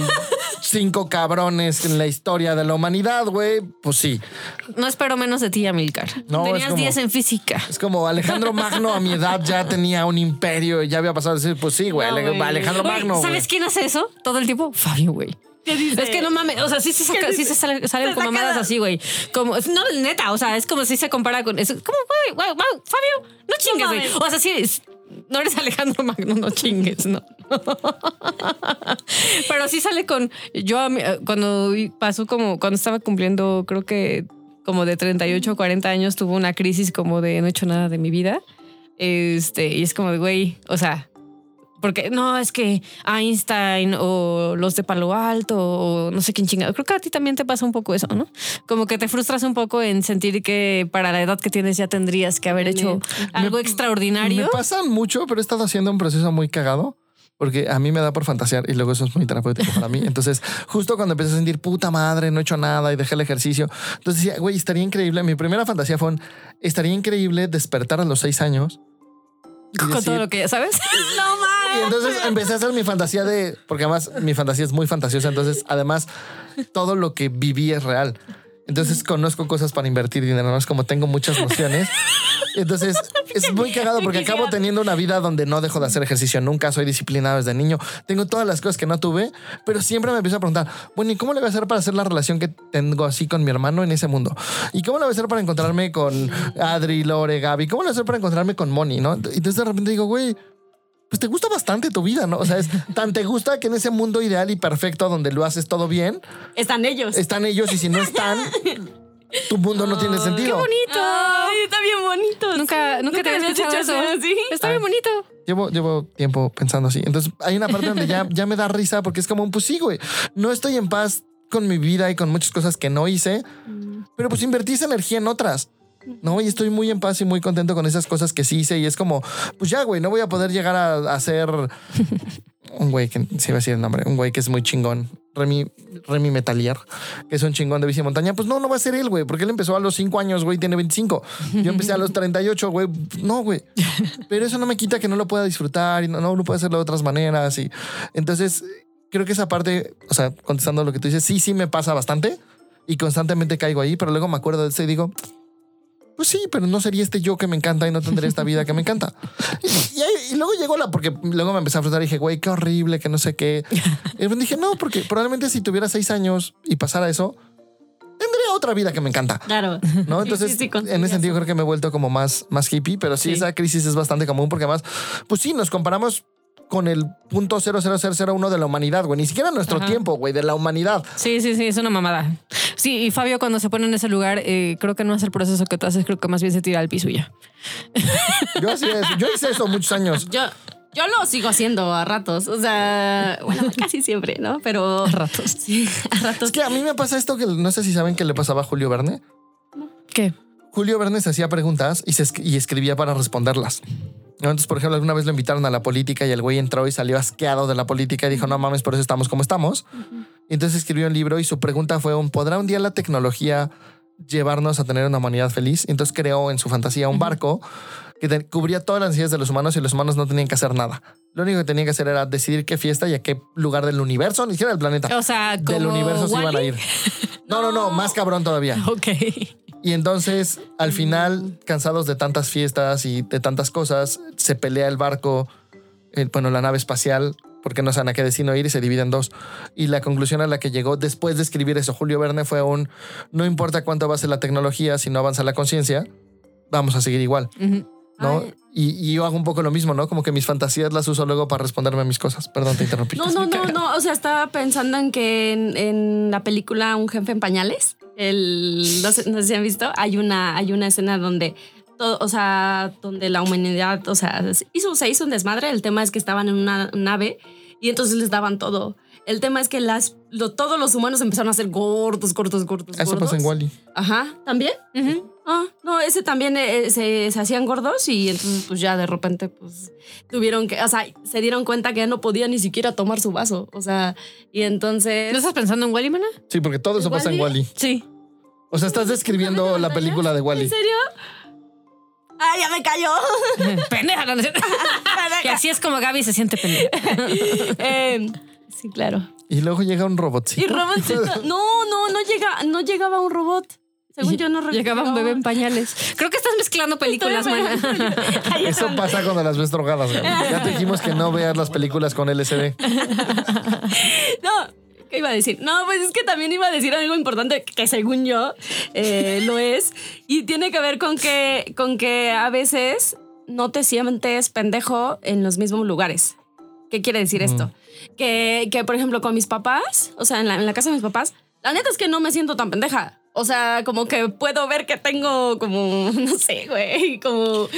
cinco cabrones en la historia de la humanidad, güey, pues sí. No espero menos de ti, Amilcar. No, Tenías como- 10 en física. Es como Alejandro Magno a mi edad ya tenía un imperio y ya había pasado a decir, pues sí, güey, No. Alejandro Magno. ¿Sabes quién hace eso todo el tiempo? Fabio, güey. Es que no mames, o sea, sí se, (laughs) saca- ¿Qué sí se sale- salen Se con mamadas así, güey. Como, no, neta, o sea, es como si se compara con eso. Como, güey, güey, wow, Fabio, no chingues, güey. O sea, sí, es- no eres Alejandro Magno, no chingues, no. (laughs) Pero sí sale con, yo eh, cuando pasó como, cuando estaba cumpliendo, creo que como de 38 o 40 años, tuvo una crisis como de no he hecho nada de mi vida. Este, y es como de, güey, o sea, porque no, es que Einstein o los de Palo Alto o no sé quién chingado. Creo que a ti también te pasa un poco eso, ¿no? Como que te frustras un poco en sentir que para la edad que tienes ya tendrías que haber hecho algo Me extraordinario. pasan mucho, pero he estado haciendo un proceso muy cagado. Porque a mí me da por fantasear y luego eso es muy terapéutico para mí. Entonces, justo cuando empecé a sentir puta madre, no he hecho nada y dejé el ejercicio. Entonces decía, güey, estaría increíble. Mi primera fantasía fue, un, estaría increíble despertar a los seis años. con decir- todo lo que ya sabes. (laughs) No mames. Y entonces empecé a hacer mi fantasía de, porque además mi fantasía es muy fantasiosa, entonces además todo lo que viví es real. Entonces conozco cosas para invertir dinero, no es como tengo muchas nociones. Entonces es muy cagado porque acabo teniendo una vida donde no dejo de hacer ejercicio nunca, soy disciplinado desde niño, tengo todas las cosas que no tuve, pero siempre me empiezo a preguntar, bueno, ¿y cómo le voy a hacer para hacer la relación que tengo así con mi hermano en ese mundo? ¿Y cómo le voy a hacer para encontrarme con Adri, Lore, Gaby? ¿Cómo le voy a hacer para encontrarme con Moni? ¿no? Entonces de repente digo, güey, pues te gusta bastante tu vida, ¿no? O sea, es (laughs) tan te gusta que en ese mundo ideal y perfecto donde lo haces todo bien, Están ellos. están ellos y si no están, (laughs) tu mundo no tiene sentido. bonito. Ay, está bien bonito. Nunca, sí. nunca te había escuchado dicho eso. así. Está bien bonito. Llevo, llevo tiempo pensando así. Entonces hay una parte donde ya, (laughs) ya me da risa porque es como, un pues sí, güey, no estoy en paz con mi vida y con muchas cosas que no hice, pero pues invertí esa energía en otras. No, y estoy muy en paz y muy contento con esas cosas que sí hice. Y es como, pues ya, güey, no voy a poder llegar a, a ser un güey que sí iba a decir el nombre, un güey que es muy chingón. Remy, Remy Metalier, que es un chingón de bici montaña. Pues no, no va a ser él, güey, porque él empezó a los 5 años, güey, tiene 25. Yo empecé a los 38, güey. No, güey. Pero eso no me quita que no lo pueda disfrutar y no, no lo pueda hacerlo de otras maneras. Y entonces creo que esa parte, o sea, contestando lo que tú dices, sí, sí me pasa bastante y constantemente caigo ahí, pero luego me acuerdo de eso y digo, pues sí, pero no sería este yo que me encanta y no tendría esta vida que me encanta. Y, y ahí- y luego llegó la, porque luego me empecé a frustrar y dije, güey, qué horrible, que no sé qué. Y dije, no, porque probablemente si tuviera seis años y pasara eso, tendría otra vida que me encanta. Claro. ¿no? Sí, Entonces, sí, sí, en conseguías ese sentido creo que me he vuelto como más, más hippie, pero sí, Sí. esa crisis es bastante común porque además, pues sí, nos comparamos con el punto 00001 de la humanidad, güey. Ni siquiera nuestro Ajá. tiempo, güey, de la humanidad. Sí, sí, sí, es una mamada. Sí, y Fabio cuando se pone en ese lugar, eh, creo que no hace el proceso que tú haces, creo que más bien se tira al piso y ya. Yo así es. Yo hice eso muchos años. Yo, yo lo sigo haciendo a ratos. O sea, bueno, (laughs) casi siempre, ¿no? Pero. A ratos. Sí, a ratos. Es que a mí me pasa esto que no sé si saben que le pasaba a Julio Verne. ¿Qué? Julio Verne se hacía preguntas y, se esc- y escribía para responderlas. Entonces, por ejemplo, alguna vez lo invitaron a la política y el güey entró y salió asqueado de la política y dijo, no mames, por eso estamos como estamos. Y entonces escribió un libro y su pregunta fue, ¿podrá un día la tecnología llevarnos a tener una humanidad feliz? Entonces creó en su fantasía un barco que cubría todas las necesidades de los humanos y los humanos no tenían que hacer nada. Lo único que tenían que hacer era decidir qué fiesta y a qué lugar del universo, ni siquiera del planeta, O sea, como del universo se iban a ir. No, no, (laughs) no, más cabrón todavía. Ok. Y entonces, al final, cansados de tantas fiestas y de tantas cosas, se pelea el barco, el- bueno, la nave espacial, porque no saben a qué destino ir y se divide en dos. Y la conclusión a la que llegó después de escribir eso Julio Verne fue un, no importa cuánto avance la tecnología, si no avanza la conciencia, vamos a seguir igual. ¿no? Y, y yo hago un poco lo mismo, ¿no? Como que mis fantasías las uso luego para responderme a mis cosas. Perdón, te interrumpí. No, no, no, no. O sea, estaba pensando en que en, en la película Un jefe en pañales, el, no, sé, no sé si han visto, hay una, hay una escena donde todo, o sea, donde la humanidad, o sea, hizo, se hizo un desmadre. El tema es que estaban en una nave y entonces les daban todo. El tema es que las, lo- todos los humanos empezaron a ser gordos, gordos, gordos, Eso gordos. pasa en Wally. Ajá, ¿también? Ah, no, ese también eh, se, se hacían gordos y entonces pues ya de repente pues tuvieron que, o sea, se dieron cuenta que ya no podía ni siquiera tomar su vaso, o sea, y entonces... ¿No estás pensando en Wally, mana? Sí, porque todo eso ¿En pasa en Wall-E? Wally. Sí. O sea, estás describiendo la película de Wally. ¿En serio? ¡Ah, ya me cayó! (laughs) pendeja. no, (laughs) que así es como Gaby se siente pendeja. (laughs) Eh, Sí, claro. Y luego llega un Y robotcito. robotcito. No, no, no llega, no llegaba un robot. Según yo no Llegaba un bebé en pañales. Creo que estás mezclando películas, mana. Eso pasa cuando las ves drogadas. güey. Ya te dijimos que no veas las películas con LSD. No, ¿qué iba a decir? No, pues es que también iba a decir algo importante que según yo eh, lo es. Y tiene que ver con que, con que a veces no te sientes pendejo en los mismos lugares. ¿Qué quiere decir esto? Que, que, por ejemplo, con mis papás, o sea, en la, en la casa de mis papás, la neta es que no me siento tan pendeja. O sea, como que puedo ver que tengo como, (laughs) no sé, güey, como...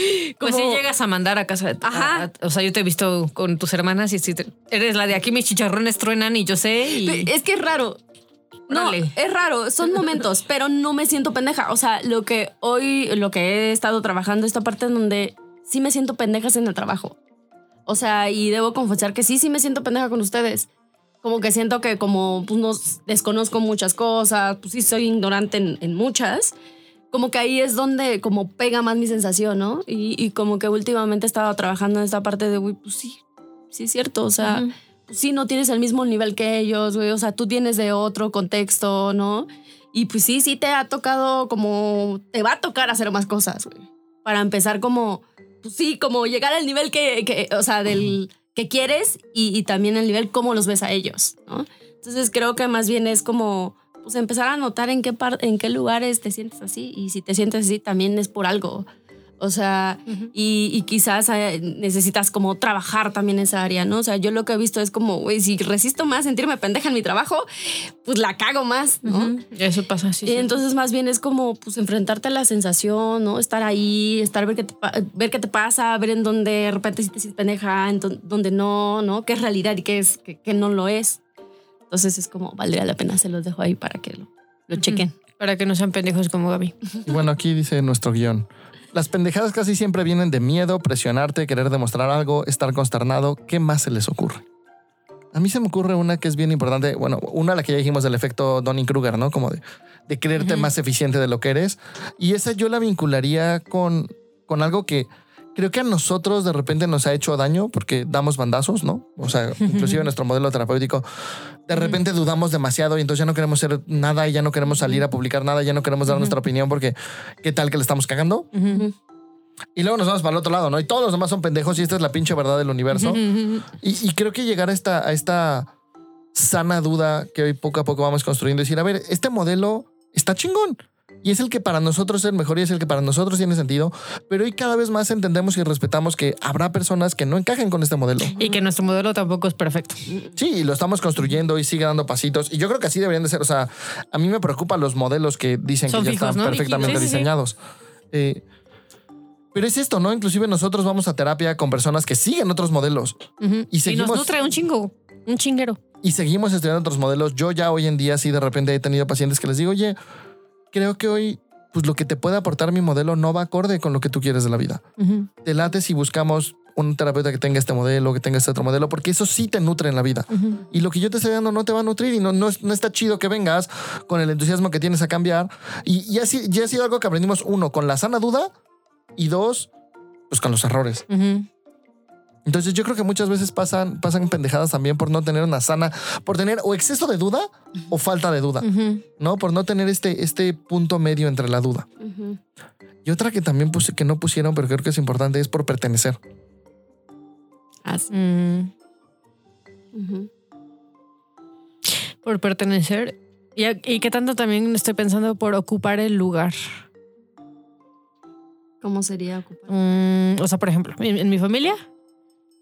Pues si llegas a mandar a casa de tu Ajá. a- O sea, yo te he visto con tus hermanas y si te- eres la de aquí mis chicharrones truenan y yo sé. Y... Es que es raro. No, es raro, son (laughs) momentos, pero no me siento pendeja. O sea, lo que hoy, lo que he estado trabajando, esta parte en donde sí me siento pendeja es en el trabajo. O sea, y debo confesar que sí, sí me siento pendeja con ustedes. Como que siento que como pues, no desconozco muchas cosas, pues sí soy ignorante en, en muchas. Como que ahí es donde como pega más mi sensación, ¿no? Y, y como que últimamente he estado trabajando en esta parte de, güey, pues sí, sí es cierto. O sea, Ujú. pues sí, no tienes el mismo nivel que ellos, güey. O sea, tú tienes de otro contexto, ¿no? Y pues sí, sí te ha tocado como, te va a tocar hacer más cosas, güey. Para empezar como, pues sí, como llegar al nivel que, que o sea, del que quieres y, también el nivel cómo los ves a ellos, ¿no? Entonces creo que más bien es como, pues empezar a notar en qué, par- en qué lugares te sientes así y si te sientes así también es por algo. O sea, y, y quizás eh, necesitas como trabajar también esa área, ¿no? O sea, yo lo que he visto es como, güey, si resisto más sentirme pendeja en mi trabajo, pues la cago más, ¿no? Ujú. Eso pasa, sí. Y sí. entonces más bien es como pues enfrentarte a la sensación, ¿no? Estar ahí, estar ver qué te, ver qué te pasa, ver en dónde de repente sí te sientes pendeja, en dó- dónde no, ¿no? Qué es realidad y qué es qué, qué no lo es. Entonces es como valdría la pena, se los dejo ahí para que lo, lo chequen. Para que no sean pendejos como Gaby. Y bueno, aquí dice nuestro guion. Las pendejadas casi siempre vienen de miedo, presionarte, querer demostrar algo, estar consternado. ¿Qué más se les ocurre? A mí se me ocurre una que es bien importante. Bueno, una la que ya dijimos del efecto Donning-Kruger, ¿no? Como de, de creerte más eficiente de lo que eres. Y esa yo la vincularía con, con algo que creo que a nosotros de repente nos ha hecho daño porque damos bandazos, ¿no? O sea, (laughs) inclusive nuestro modelo terapéutico, de repente dudamos demasiado y entonces ya no queremos hacer nada y ya no queremos salir a publicar nada, ya no queremos dar nuestra opinión porque qué tal que le estamos cagando. Y luego nos vamos para el otro lado, ¿no? Y todos los demás son pendejos y esta es la pinche verdad del universo. Y, y creo que llegar a esta, a esta sana duda que hoy poco a poco vamos construyendo, decir, a ver, este modelo está chingón. Y es el que para nosotros es el mejor y es el que para nosotros tiene sentido. Pero hoy cada vez más entendemos y respetamos que habrá personas que no encajen con este modelo. Y que nuestro modelo tampoco es perfecto. Sí, y lo estamos construyendo y sigue dando pasitos. Y yo creo que así deberían de ser. O sea, a mí me preocupan los modelos que dicen Son que ya están ¿no? perfectamente Sí, sí, sí. diseñados. Eh, pero es esto, ¿no? Inclusive nosotros vamos a terapia con personas que siguen otros modelos. Y seguimos- nos nutre un chingo, un chinguero. y seguimos estudiando otros modelos. Yo ya hoy en día sí de repente he tenido pacientes que les digo, oye, creo que hoy pues lo que te puede aportar mi modelo no va acorde con lo que tú quieres de la vida. Ujú. Te late si buscamos un terapeuta que tenga este modelo, que tenga este otro modelo, porque eso sí te nutre en la vida. Ujú. Y lo que yo te estoy dando no te va a nutrir y no, no, no está chido que vengas con el entusiasmo que tienes a cambiar. Y, y así, ya ha sido algo que aprendimos, uno, con la sana duda y dos, pues con los errores. Ujú. Entonces yo creo que muchas veces pasan, pasan pendejadas también por no tener una sana, por tener o exceso de duda o falta de duda. ¿no? Por no tener este, este punto medio entre la duda. Y otra que también puse, que no pusieron, pero creo que es importante, es por pertenecer. Así. Mm. Por pertenecer. Y, y que tanto también estoy pensando por ocupar el lugar. ¿Cómo sería ocupar? Mm, o sea, por ejemplo, en, en mi familia,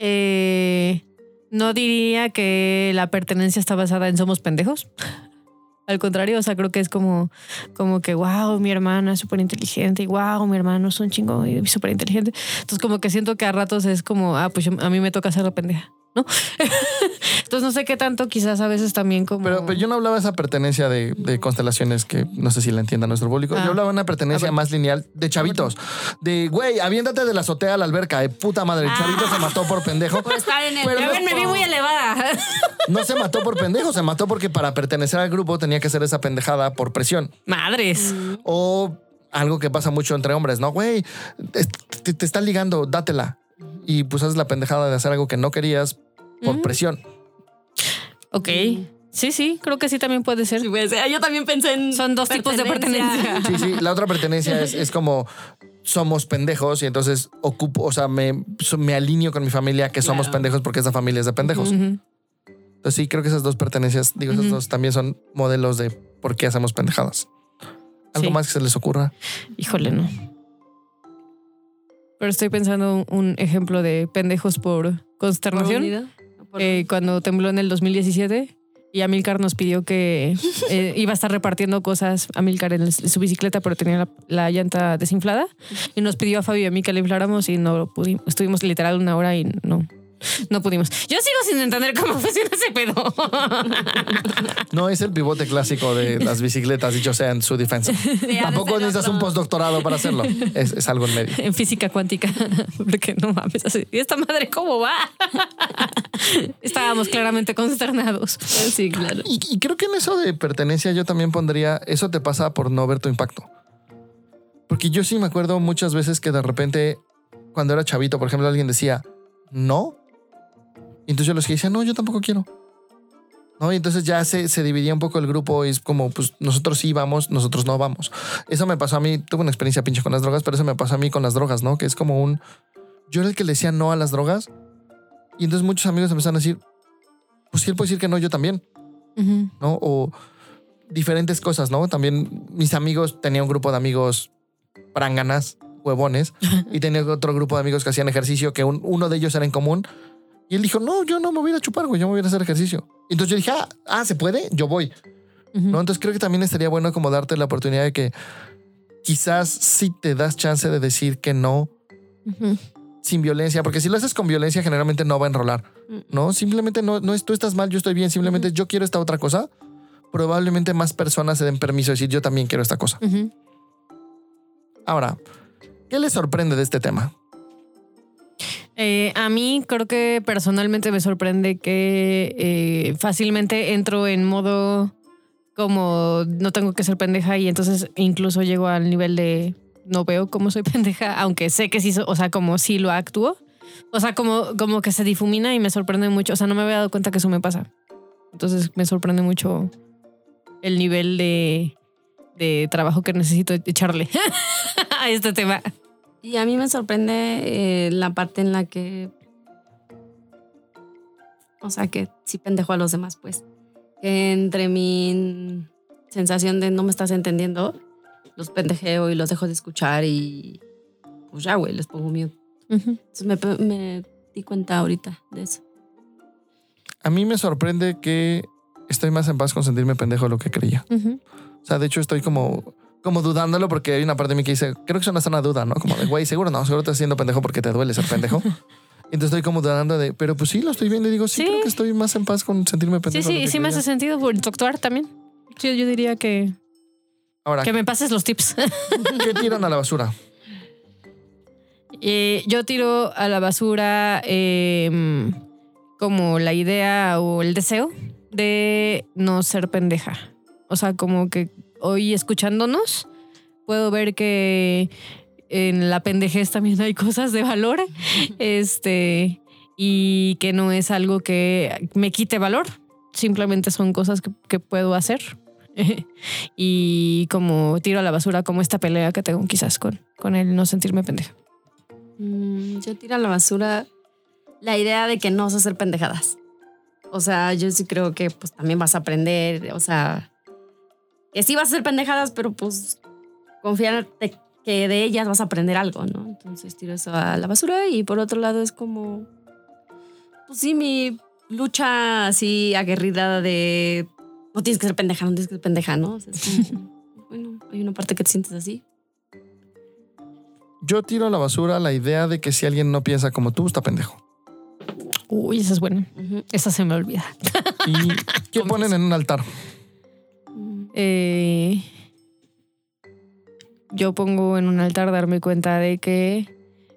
eh, no diría que la pertenencia está basada en somos pendejos. Al contrario, o sea, creo que es como, como que, wow, mi hermana es súper inteligente y wow, mi hermano es un chingo y súper inteligente. Entonces, como que siento que a ratos es como, ah, pues a mí me toca ser la pendeja, ¿no? (laughs) Entonces, no sé qué tanto, quizás a veces también como. Pero, pero yo no hablaba de esa pertenencia de, de constelaciones que no sé si la entienda nuestro público. Ah. Yo hablaba de una pertenencia A ver. más lineal de chavitos. De, güey, aviéntate de la azotea a la alberca. De puta madre, el chavito se mató por pendejo. Por estar en el. Pero no- me vi muy elevada. (laughs) No se mató por pendejo, se mató porque para pertenecer al grupo tenía que hacer esa pendejada por presión. Madres. O algo que pasa mucho entre hombres, ¿no? Güey, te, te- te están ligando, dátela. Y pues haces la pendejada de hacer algo que no querías por Ujú. presión. Ok. Sí, sí, creo que sí también puede ser. Sí, ser. Yo también pensé en. Son dos tipos de pertenencia. Sí, sí. La otra pertenencia es, es como somos pendejos y entonces ocupo, o sea, me, me alineo con mi familia que somos Claro. pendejos porque esa familia es de pendejos. Entonces sí, creo que esas dos pertenencias, digo, esas Ujú. dos también son modelos de por qué hacemos pendejadas. ¿Algo Sí. más que se les ocurra? Híjole, no. Pero estoy pensando un ejemplo de pendejos por consternación. Por- eh, cuando tembló en el 2017 y Amilcar nos pidió que (laughs) eh, iba a estar repartiendo cosas Amilcar en, el- su bicicleta, pero tenía la, la llanta desinflada y nos pidió a Fabio y a mí que la infláramos y no pudimos. Estuvimos literal una hora y no. No pudimos. Yo sigo sin entender cómo (laughs) funciona ese pedo. No es el pivote clásico de las bicicletas, dicho sea en su defensa. (laughs) Sí, Tampoco necesitas otro. un postdoctorado para hacerlo. Es, es algo en medio. en física cuántica. (laughs) Porque no mames, así, ¿y esta madre cómo va? Estábamos claramente consternados. Sí, claro. Y, y creo que en eso de pertenencia yo también pondría, eso te pasa por no ver tu impacto. Porque yo sí me acuerdo muchas veces que de repente, cuando era chavito, por ejemplo, alguien decía, no. Y entonces los que decía, no, yo tampoco quiero. ¿No? Y entonces ya se, se dividía un poco el grupo y es como, pues nosotros sí vamos, nosotros no vamos. Eso me pasó a mí, tuve una experiencia pinche con las drogas, pero eso me pasó a mí con las drogas, ¿no? Que es como un... Yo era el que le decía no a las drogas y entonces muchos amigos empezaron a decir, pues si él puede decir que no, yo también. ¿no? O diferentes cosas, ¿no? También mis amigos, tenía un grupo de amigos pránganas, huevones, y tenía otro grupo de amigos que hacían ejercicio, que un- uno de ellos era en común. Y él dijo, no, yo no me voy a ir a chupar, güey, yo me voy a ir a hacer ejercicio. Y entonces yo dije, ah, ah, ¿se puede? Yo voy. ¿no? Entonces creo que también estaría bueno como darte la oportunidad de que quizás si te das chance de decir que no sin violencia, porque si lo haces con violencia generalmente no va a enrolar, ¿no? Simplemente no, no es tú estás mal, yo estoy bien, simplemente yo quiero esta otra cosa. Probablemente más personas se den permiso de decir yo también quiero esta cosa. Ahora, ¿qué les sorprende de este tema? Eh, a mí creo que personalmente me sorprende que eh, fácilmente entro en modo como no tengo que ser pendeja y entonces incluso llego al nivel de no veo cómo soy (laughs) pendeja, aunque sé que sí, o sea, como sí lo actúo. O sea, como, como que se difumina y me sorprende mucho. O sea, no me había dado cuenta que eso me pasa. Entonces me sorprende mucho el nivel de, de trabajo que necesito echarle (laughs) a este tema. Y a mí me sorprende eh, la parte en la que. O sea, que sí pendejo a los demás, pues. Que entre mi sensación de no me estás entendiendo, los pendejeo y los dejo de escuchar y. Pues ya, güey, les pongo miedo. Ujú. Entonces me, me di cuenta ahorita de eso. A mí me sorprende que estoy más en paz con sentirme pendejo de lo que creía. O sea, de hecho estoy como, como dudándolo porque hay una parte de mí que dice, creo que es una sana duda, ¿no? Como de, güey, seguro no, seguro estás siendo pendejo porque te duele ser pendejo. (laughs) Entonces estoy como dudando de, pero pues sí, lo estoy viendo y digo, sí, Sí. creo que estoy más en paz con sentirme Sí, pendejo. de sí, y que sí me hace sentido por tu actuar también. Sí, yo diría que, Ahora, que me pases los tips. (laughs) ¿qué tiran a la basura? Eh, yo tiro a la basura eh, como la idea o el deseo de no ser pendeja. O sea, como que hoy escuchándonos puedo ver que en la pendejez también hay cosas de valor. (laughs) Este, y que no es algo que me quite valor. Simplemente son cosas que, que puedo hacer. (laughs) y como tiro a la basura como esta pelea que tengo quizás con, con el no sentirme pendeja. Mm, yo tiro a la basura la idea de que no vas a hacer pendejadas. O sea, yo sí creo que pues también vas a aprender, o sea, que sí vas a hacer pendejadas, pero pues confiar de que de ellas vas a aprender algo, ¿no? Entonces tiro eso a la basura y por otro lado es como, pues sí, mi lucha así aguerrida de no tienes que ser pendeja, no tienes que ser pendeja, ¿no? O sea, es como, (laughs) bueno, hay una parte que te sientes así. Yo tiro a la basura la idea de que si alguien no piensa como tú, está pendejo. Uy, esa es buena. Esa se me olvida. ¿Y qué (laughs) ponen en un altar? Eh, yo pongo en un altar darme cuenta de que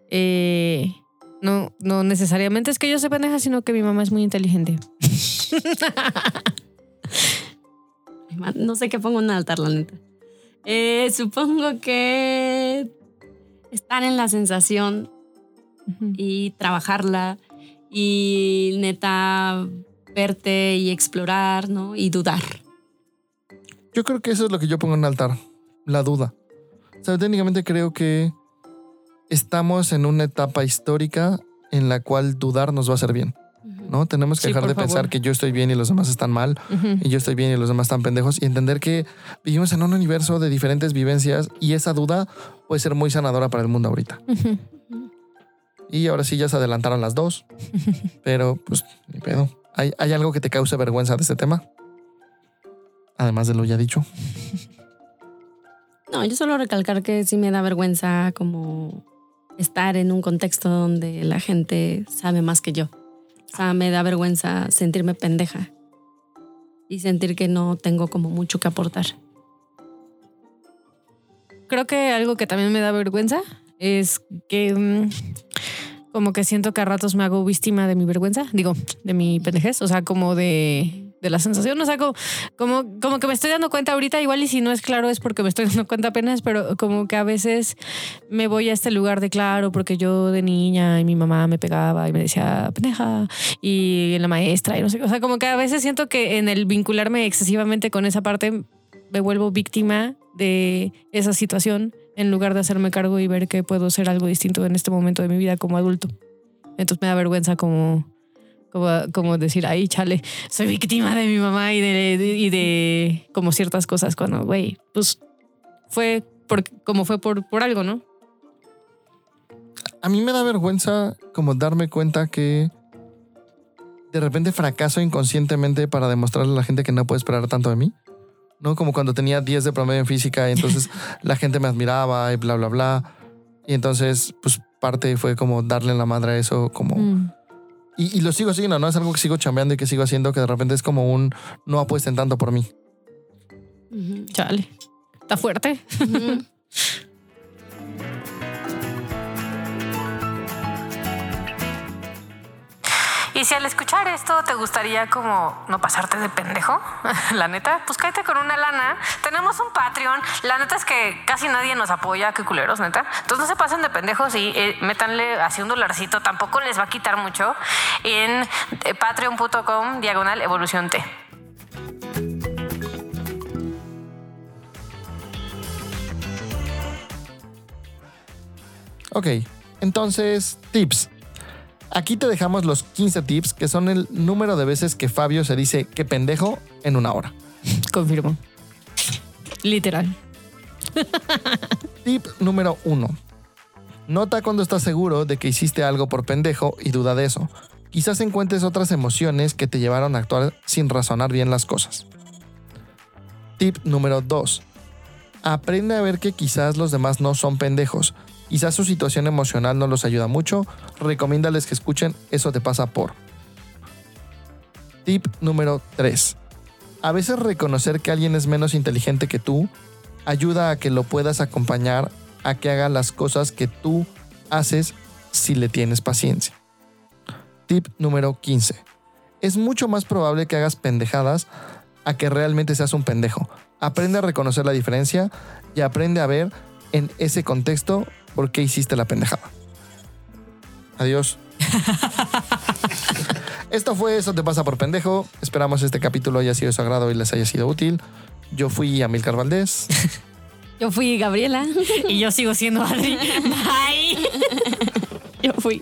eh, no, no necesariamente es que yo sea pendeja, sino que mi mamá es muy inteligente. (laughs) No sé qué pongo en un altar, la neta. Eh, supongo que estar en la sensación y trabajarla y neta verte y explorar, ¿no? Y dudar. Yo creo que eso es lo que yo pongo en altar, la duda. O sea, técnicamente creo que estamos en una etapa histórica en la cual dudar nos va a hacer bien. ¿no? Tenemos que Sí, dejar de favor. pensar que yo estoy bien y los demás están mal, y yo estoy bien y los demás están pendejos, y entender que vivimos en un universo de diferentes vivencias y esa duda puede ser muy sanadora para el mundo ahorita. Y ahora sí ya se adelantaron las dos, (laughs) pero pues ni pedo. ¿Hay, ¿Hay algo que te cause vergüenza de este tema? Además de lo ya dicho. No, yo solo recalcar que sí me da vergüenza como estar en un contexto donde la gente sabe más que yo. O sea, me da vergüenza sentirme pendeja y sentir que no tengo como mucho que aportar. Creo que algo que también me da vergüenza es que mm, como que siento que a ratos me hago víctima de mi vergüenza, digo, de mi pendejez, o sea, como de, de la sensación, o sea, como, como, como que me estoy dando cuenta ahorita, igual y si no es claro es porque me estoy dando cuenta apenas, pero como que a veces me voy a este lugar de claro porque yo de niña y mi mamá me pegaba y me decía pendeja y la maestra y no sé, o sea, como que a veces siento que en el vincularme excesivamente con esa parte me vuelvo víctima de esa situación en lugar de hacerme cargo y ver que puedo ser algo distinto en este momento de mi vida como adulto. Entonces me da vergüenza como, como, como decir, ay, chale, soy víctima de mi mamá y de, de- y de como ciertas cosas cuando, güey, pues fue por, como fue por, por algo, ¿no? A mí me da vergüenza como darme cuenta que de repente fracaso inconscientemente para demostrarle a la gente que no puede esperar tanto de mí. ¿No? Como cuando tenía 10 de promedio en física y entonces (laughs) la gente me admiraba y bla, bla, bla. Y entonces, pues parte fue como darle la madre a eso, como... Mm. Y, y lo sigo haciendo, ¿no? Es algo que sigo chambeando y que sigo haciendo que de repente es como un no apuesten tanto por mí. Chale. Está fuerte. (laughs) Y si al escuchar esto te gustaría como no pasarte de pendejo, (laughs) la neta, pues cállate con una lana. Tenemos un Patreon. La neta es que casi nadie nos apoya, qué culeros, neta. Entonces no se pasen de pendejos y eh, métanle así un dolarcito. Tampoco les va a quitar mucho en eh, patreon.com diagonal evolución T. Ok, entonces, tips. Aquí te dejamos los 15 tips, que son el número de veces que Fabio se dice que pendejo en una hora. Confirmo. Literal. Tip número 1. Nota cuando estás seguro de que hiciste algo por pendejo y duda de eso. Quizás encuentres otras emociones que te llevaron a actuar sin razonar bien las cosas. Tip número 2. Aprende a ver que quizás los demás no son pendejos. Quizás su situación emocional no los ayuda mucho. Recomiéndales que escuchen Eso te pasa por. Tip número 3. A veces reconocer que alguien es menos inteligente que tú ayuda a que lo puedas acompañar a que haga las cosas que tú haces si le tienes paciencia. Tip número 15. Es mucho más probable que hagas pendejadas a que realmente seas un pendejo. Aprende a reconocer la diferencia y aprende a ver en ese contexto por qué hiciste la pendejada. Adiós. (laughs) Esto fue Eso te pasa por pendejo. Esperamos este capítulo haya sido de su agrado y les haya sido útil. Yo fui Amilcar Valdés. (laughs) Yo fui Gabriela. Y yo sigo siendo Adri. (laughs) Bye. Yo fui.